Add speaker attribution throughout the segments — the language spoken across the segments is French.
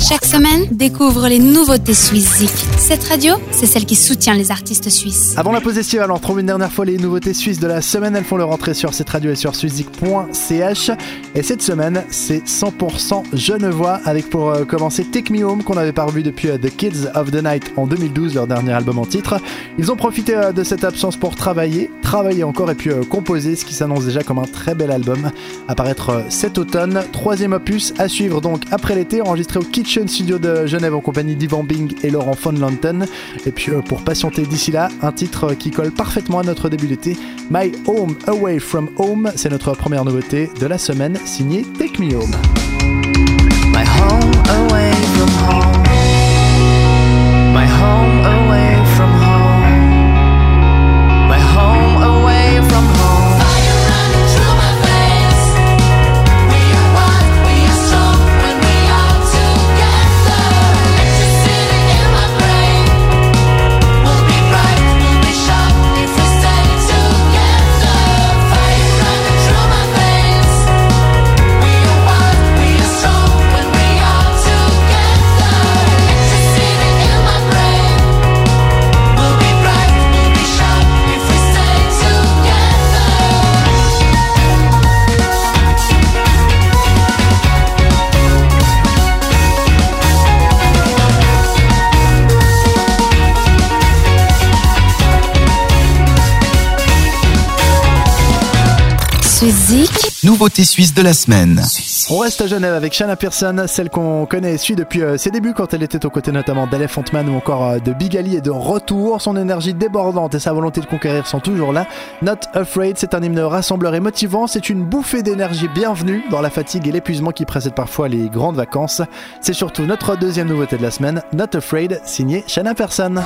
Speaker 1: Chaque semaine, découvre les nouveautés suisses Cette radio, c'est celle qui soutient les artistes suisses.
Speaker 2: Avant la pause estivale, on retrouve une dernière fois les nouveautés suisses de la semaine. Elles font leur entrée sur cette radio et sur suizik.ch. Et cette semaine, c'est 100% genevois avec pour euh, commencer Take Me Home qu'on n'avait pas revu depuis euh, The Kids of the Night en 2012, leur dernier album en titre. Ils ont profité euh, de cette absence pour travailler, travailler encore et puis composer ce qui s'annonce déjà comme un très bel album. Apparaître cet automne, troisième opus à suivre donc après l'été, enregistré au Kitchen Studio de Genève en compagnie d'Ivan Bing et Laurent von Lanten. Et puis euh, pour patienter d'ici là, un titre qui colle parfaitement à notre début d'été, My Home Away From Home, c'est notre première nouveauté de la semaine, signée Take Me Home. My home away from home.
Speaker 3: Nouveauté suisse de la semaine.
Speaker 2: On reste à Genève avec Shanna Pearson, celle qu'on connaît et suit depuis euh, ses débuts quand elle était aux côtés notamment d'Elephant Man ou encore euh, de Big Ali et de retour. Son énergie débordante et sa volonté de conquérir sont toujours là. Not Afraid, c'est un hymne rassembleur et motivant. C'est une bouffée d'énergie bienvenue dans la fatigue et l'épuisement qui précèdent parfois les grandes vacances. C'est surtout notre deuxième nouveauté de la semaine, Not Afraid, signé Shanna Pearson.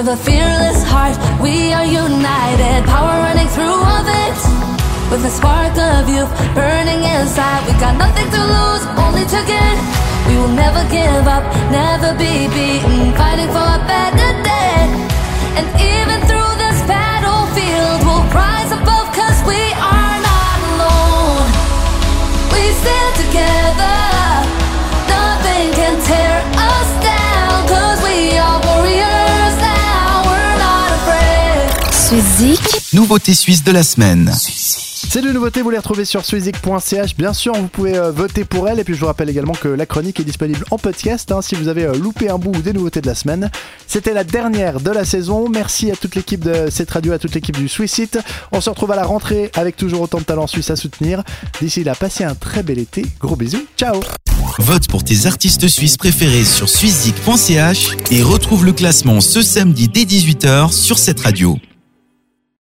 Speaker 4: With a fearless heart, we are united. Power running through our veins. With a spark of youth burning inside. We got nothing to lose, only to gain. We will never give up, never be beaten. Fighting for a better day. And even through
Speaker 3: Nouveauté suisse de la semaine.
Speaker 2: C'est de nouveautés, vous les retrouvez sur swizik.ch. Bien sûr, vous pouvez euh, voter pour elle. Et puis je vous rappelle également que la chronique est disponible en podcast hein, si vous avez euh, loupé un bout des nouveautés de la semaine. C'était la dernière de la saison. Merci à toute l'équipe de cette radio, à toute l'équipe du Swissite. On se retrouve à la rentrée avec toujours autant de talents suisses à soutenir. D'ici là, passez un très bel été. Gros bisous. Ciao.
Speaker 3: Vote pour tes artistes suisses préférés sur swizik.ch et retrouve le classement ce samedi dès 18h sur cette radio.